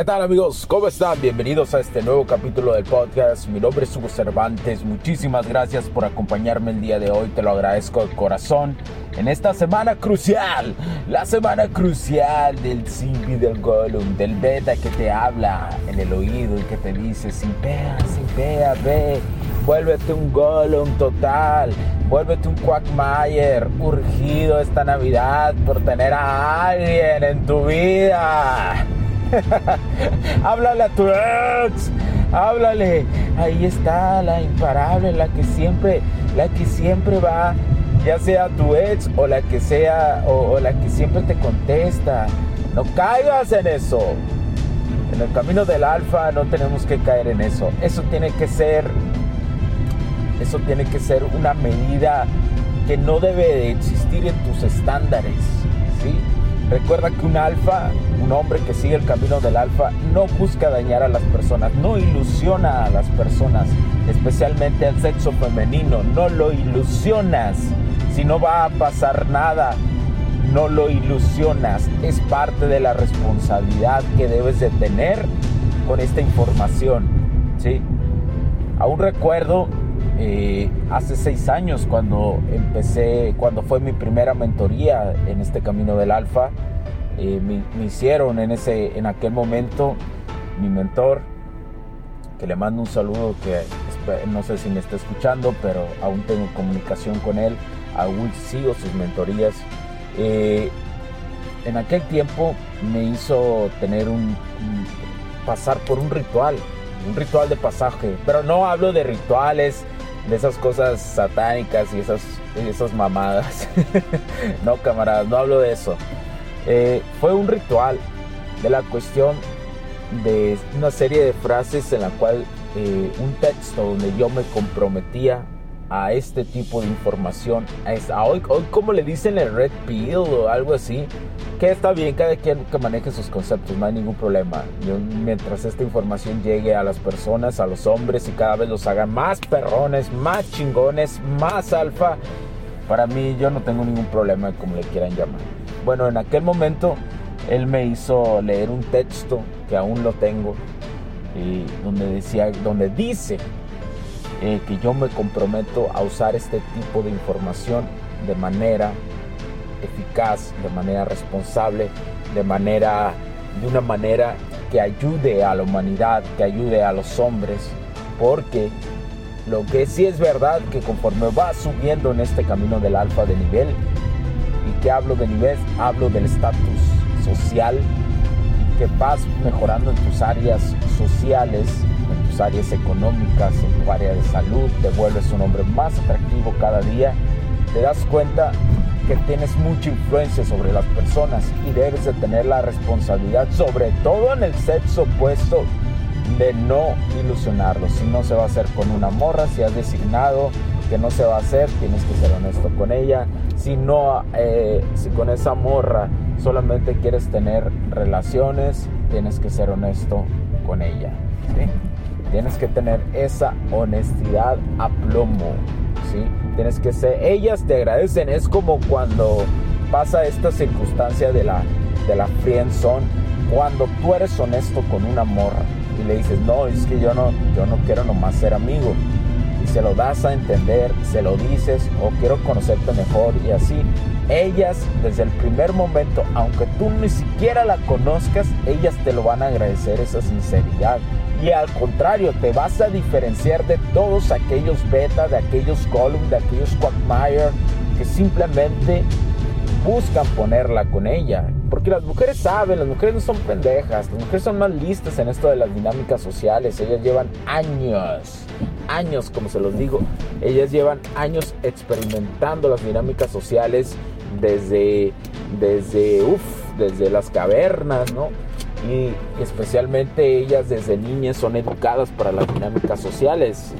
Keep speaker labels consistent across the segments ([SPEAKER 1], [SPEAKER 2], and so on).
[SPEAKER 1] ¿Qué tal amigos? ¿Cómo están? Bienvenidos a este nuevo capítulo del podcast. Mi nombre es Hugo Cervantes. Muchísimas gracias por acompañarme el día de hoy. Te lo agradezco de corazón. En esta semana crucial, la semana crucial del Simbi del Gollum, del beta que te habla en el oído y que te dice, sin vea, ve, vuélvete un Gollum total, vuélvete un Quackmayer, urgido esta Navidad por tener a alguien en tu vida. háblale a tu ex, háblale. Ahí está la imparable, la que siempre, la que siempre va, ya sea tu ex o la que sea, o, la que siempre te contesta. No caigas en eso. En el camino del alfa no tenemos que caer en eso. Eso tiene que ser, eso tiene que ser una medida que no debe de existir en tus estándares, ¿sí? Recuerda que un alfa, un hombre que sigue el camino del alfa, no busca dañar a las personas, no ilusiona a las personas, especialmente al sexo femenino, no lo ilusionas. Si no va a pasar nada, no lo ilusionas. Es parte de la responsabilidad que debes de tener con esta información. ¿sí? Aún recuerdo eh, hace seis años cuando empecé, cuando fue mi primera mentoría en este camino del alfa, eh, me, hicieron en, ese, en aquel momento mi mentor, que le mando un saludo que no sé si me está escuchando, pero aún tengo comunicación con él, aún sigo sus mentorías. Eh, en aquel tiempo me hizo tener un pasar por un ritual, un ritual de pasaje, pero no hablo de rituales de esas cosas satánicas y esas, esas mamadas. no, camaradas, no hablo de eso. Eh, fue un ritual de la cuestión de una serie de frases en la cual eh, un texto donde yo me comprometía a este tipo de información, a, hoy, hoy como le dicen el red pill o algo así, que está bien, cada quien que maneje sus conceptos, no hay ningún problema. Yo, mientras esta información llegue a las personas, a los hombres y cada vez los hagan más perrones, más chingones, más alfa, para mí yo no tengo ningún problema como le quieran llamar. Bueno, en aquel momento él me hizo leer un texto que aún lo tengo y donde decía, donde dice eh, que yo me comprometo a usar este tipo de información de manera eficaz, de manera responsable, de manera de una manera que ayude a la humanidad, que ayude a los hombres, porque lo que sí es verdad que conforme vas subiendo en este camino del alfa de nivel, y que hablo de nivel, hablo del estatus social, que vas mejorando en tus áreas sociales, áreas económicas, en tu área de salud, te vuelves un hombre más atractivo cada día, te das cuenta que tienes mucha influencia sobre las personas y debes de tener la responsabilidad, sobre todo en el sexo opuesto, de no ilusionarlo. Si no se va a hacer con una morra, si has designado que no se va a hacer, tienes que ser honesto con ella. Si no, eh, si con esa morra solamente quieres tener relaciones, tienes que ser honesto con ella. ¿sí? Tienes que tener esa honestidad a plomo, ¿sí? Tienes que ser, ellas te agradecen, es como cuando pasa esta circunstancia de la, de la friendzone, cuando tú eres honesto con una morra y le dices, no, es que yo no, yo no quiero nomás ser amigo, y se lo das a entender, se lo dices o quiero conocerte mejor y así, ellas desde el primer momento, aunque tú ni siquiera la conozcas, ellas te lo van a agradecer esa sinceridad. Y al contrario, te vas a diferenciar de todos aquellos beta, de aquellos column, de aquellos quagmire que simplemente buscan ponerla con ella. Porque las mujeres saben, las mujeres no son pendejas, las mujeres son más listas en esto de las dinámicas sociales. Ellas llevan años, años, como se los digo, ellas llevan años experimentando las dinámicas sociales desde, desde, uff, desde las cavernas, ¿no? y especialmente ellas desde niñas son educadas para las dinámicas sociales.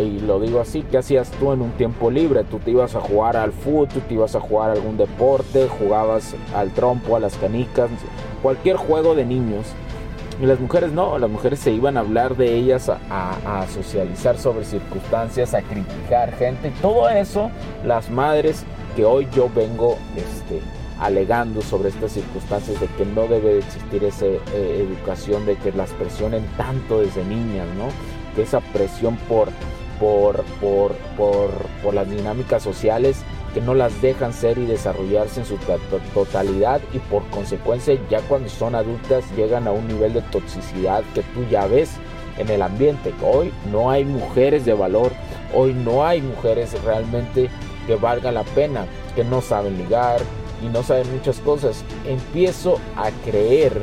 [SPEAKER 1] Y lo digo así, ¿qué hacías tú en un tiempo libre? Tú te ibas a jugar al fútbol, tú te ibas a jugar a algún deporte, jugabas al trompo, a las canicas, cualquier juego de niños. Y las mujeres no, las mujeres se iban a hablar de ellas, a, socializar sobre circunstancias, a criticar gente. Todo eso, las madres que hoy yo vengo este, alegando sobre estas circunstancias de que no debe existir esa eh, educación, de que las presionen tanto desde niñas, ¿no? Que esa presión por, por, por, por, por las dinámicas sociales que no las dejan ser y desarrollarse en su totalidad y por consecuencia ya cuando son adultas llegan a un nivel de toxicidad que tú ya ves en el ambiente. Hoy no hay mujeres de valor, hoy no hay mujeres realmente que valga la pena, que no saben ligar, y no saben muchas cosas, empiezo a creer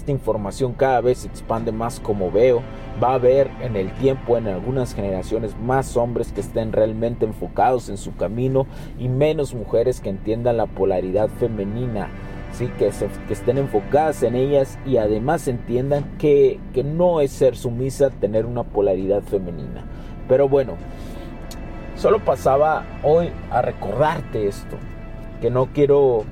[SPEAKER 1] Esta información cada vez se expande más como veo, va a haber en el tiempo, en algunas generaciones, más hombres que estén realmente enfocados en su camino y menos mujeres que entiendan la polaridad femenina. ¿sí? Que, estén enfocadas en ellas y además entiendan que, que no es ser sumisa tener una polaridad femenina. Pero bueno, solo pasaba hoy a recordarte esto, que no quiero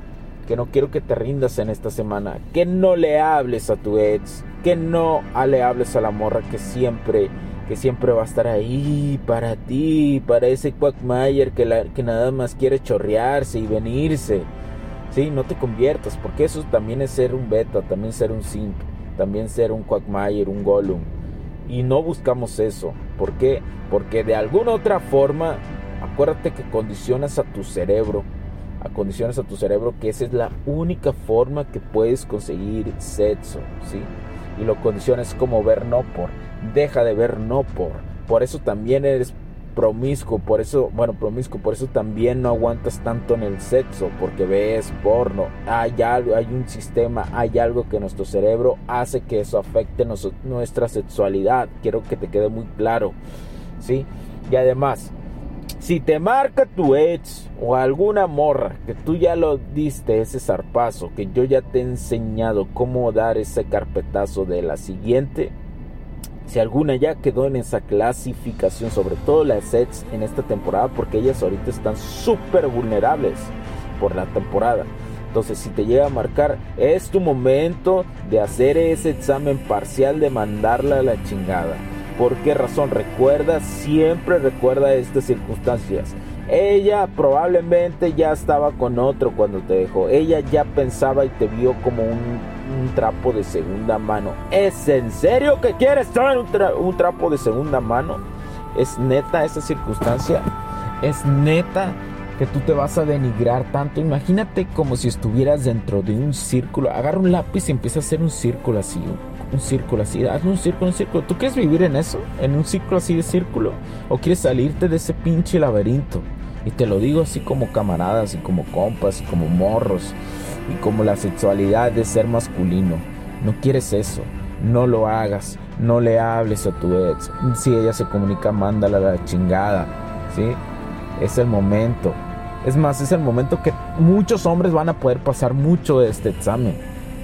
[SPEAKER 1] que no quiero que te rindas en esta semana, que no le hables a tu ex, que no le hables a la morra que siempre que siempre va a estar ahí para ti, para ese Quackmayer que, que nada más quiere chorrearse y venirse. Sí, no te conviertas, porque eso también es ser un beta, también ser un simp, también ser un Quackmayer, un Gollum. Y no buscamos eso. ¿Por qué? Porque de alguna otra forma, acuérdate que condicionas a tu cerebro acondicionas a tu cerebro que esa es la única forma que puedes conseguir sexo, ¿sí? Y lo condicionas como ver no por, deja de ver no por. Por eso también eres promiscuo, por eso, bueno, promiscuo, por eso también no aguantas tanto en el sexo, porque ves porno, hay algo, hay un sistema, hay algo que nuestro cerebro hace que eso afecte nuestra sexualidad, quiero que te quede muy claro, ¿sí? Y además, si te marca tu ex o alguna morra que tú ya lo diste ese zarpazo, que yo ya te he enseñado cómo dar ese carpetazo de la siguiente, si alguna ya quedó en esa clasificación, sobre todo las ex en esta temporada, porque ellas ahorita están súper vulnerables por la temporada. Entonces, si te llega a marcar, es tu momento de hacer ese examen parcial de mandarla a la chingada. ¿Por qué razón? Recuerda, siempre recuerda estas circunstancias. Ella probablemente ya estaba con otro cuando te dejó. Ella ya pensaba y te vio como un, trapo de segunda mano. ¿Es en serio que quieres en un, trapo de segunda mano? ¿Es neta esa circunstancia? Es neta que tú te vas a denigrar tanto. Imagínate como si estuvieras dentro de un círculo. Agarra un lápiz y empieza a hacer un círculo así. Un, círculo así. Haz un círculo, un círculo. ¿Tú quieres vivir en eso? ¿En un círculo así de círculo? ¿O quieres salirte de ese pinche laberinto? Y te lo digo así como camaradas y como compas y como morros. Y como la sexualidad de ser masculino. No quieres eso. No lo hagas. No le hables a tu ex. Si ella se comunica, mándala a la chingada. ¿Sí? Es el momento. Es más, es el momento que muchos hombres van a poder pasar mucho de este examen.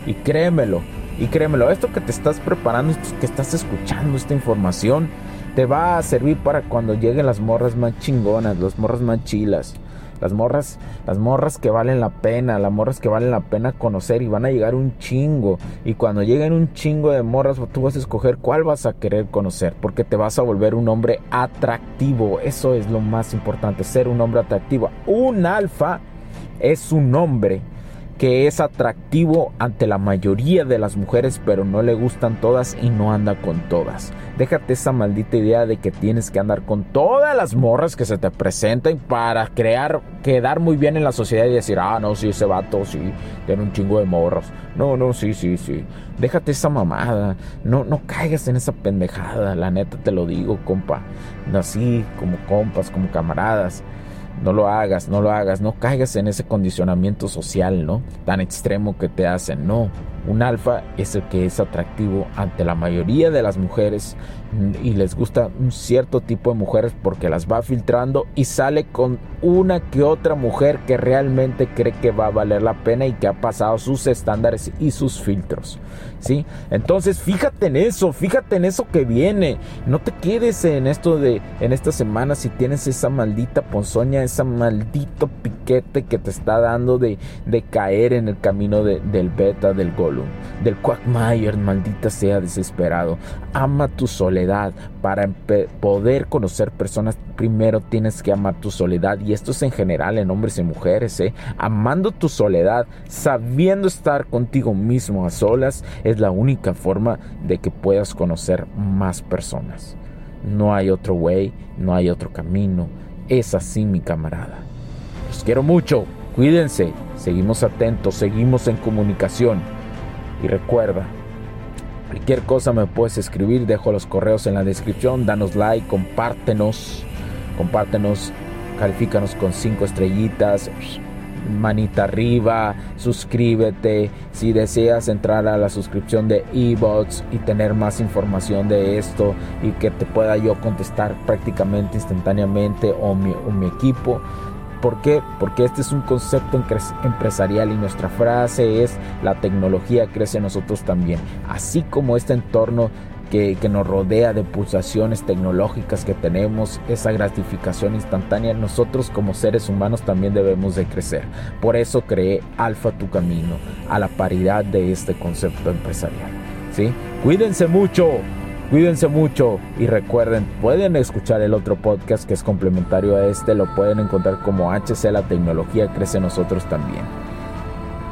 [SPEAKER 1] Y créemelo, y créemelo, esto que te estás preparando, esto que estás escuchando, esta información, te va a servir para cuando lleguen las morras más chingonas, las morras más chilas. Las morras, las morras que valen la pena, las morras que valen la pena conocer y van a llegar un chingo. Y cuando lleguen un chingo de morras, tú vas a escoger cuál vas a querer conocer, porque te vas a volver un hombre atractivo. Eso es lo más importante, ser un hombre atractivo. Un alfa es un hombre que es atractivo ante la mayoría de las mujeres, pero no le gustan todas y no anda con todas. Déjate esa maldita idea de que tienes que andar con todas las morras que se te presenten para crear, quedar muy bien en la sociedad y decir, ah, no, sí, ese vato, sí, tiene un chingo de morros. No, no, sí, sí, sí. Déjate esa mamada. No, no caigas en esa pendejada. La neta te lo digo, compa. Así, como compas, como camaradas. No lo hagas, no lo hagas, no caigas en ese condicionamiento social, ¿no? Tan extremo que te hacen, no. Un alfa es el que es atractivo ante la mayoría de las mujeres y les gusta un cierto tipo de mujeres porque las va filtrando y sale con una que otra mujer que realmente cree que va a valer la pena y que ha pasado sus estándares y sus filtros. ¿Sí? Entonces, fíjate en eso, fíjate en eso que viene. No te quedes en esto de en esta semana si tienes esa maldita ponzoña, esa maldito piquete que te está dando de, de caer en el camino del beta, del Gollum, del Quackmayer, maldita sea desesperado. Ama tu soledad. Para poder conocer personas, primero tienes que amar tu soledad. Y esto es en general en hombres y mujeres. ¿eh? Amando tu soledad, sabiendo estar contigo mismo a solas, es la única forma de que puedas conocer más personas. No hay otro way, no hay otro camino. Es así, mi camarada. Los quiero mucho. Cuídense. Seguimos atentos, seguimos en comunicación. Y recuerda, Cualquier cosa me puedes escribir, dejo los correos en la descripción, danos like, compártenos, compártenos, califícanos con cinco estrellitas, manita arriba, suscríbete. Si deseas entrar a la suscripción de eBots y tener más información de esto y que te pueda yo contestar prácticamente instantáneamente o mi equipo, ¿Por qué? Porque este es un concepto empresarial y nuestra frase es la tecnología crece en nosotros también. Así como este entorno que, que, nos rodea de pulsaciones tecnológicas que tenemos, esa gratificación instantánea, nosotros como seres humanos también debemos de crecer. Por eso creé Alfa Tu Camino, a la paridad de este concepto empresarial. ¿sí? Cuídense mucho. Cuídense mucho y recuerden, pueden escuchar el otro podcast que es complementario a este, lo pueden encontrar como HC La Tecnología Crece Nosotros también.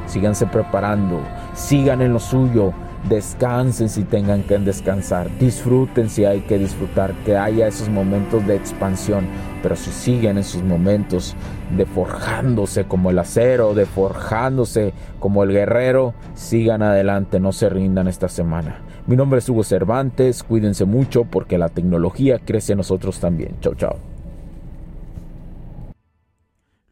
[SPEAKER 1] Síganse preparando, sigan en lo suyo, descansen si tengan que descansar, disfruten si hay que disfrutar, que haya esos momentos de expansión, pero si siguen en sus momentos de forjándose como el acero, de forjándose como el guerrero, sigan adelante, no se rindan esta semana. Mi nombre es Hugo Cervantes, cuídense mucho porque la tecnología crece en nosotros también. Chao, chao.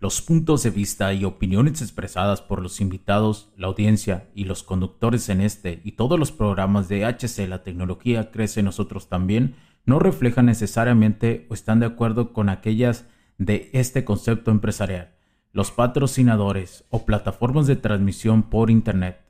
[SPEAKER 2] Los puntos de vista y opiniones expresadas por los invitados, la audiencia y los conductores en este y todos los programas de HC La tecnología crece en nosotros también no reflejan necesariamente o están de acuerdo con aquellas de este concepto empresarial. Los patrocinadores o plataformas de transmisión por Internet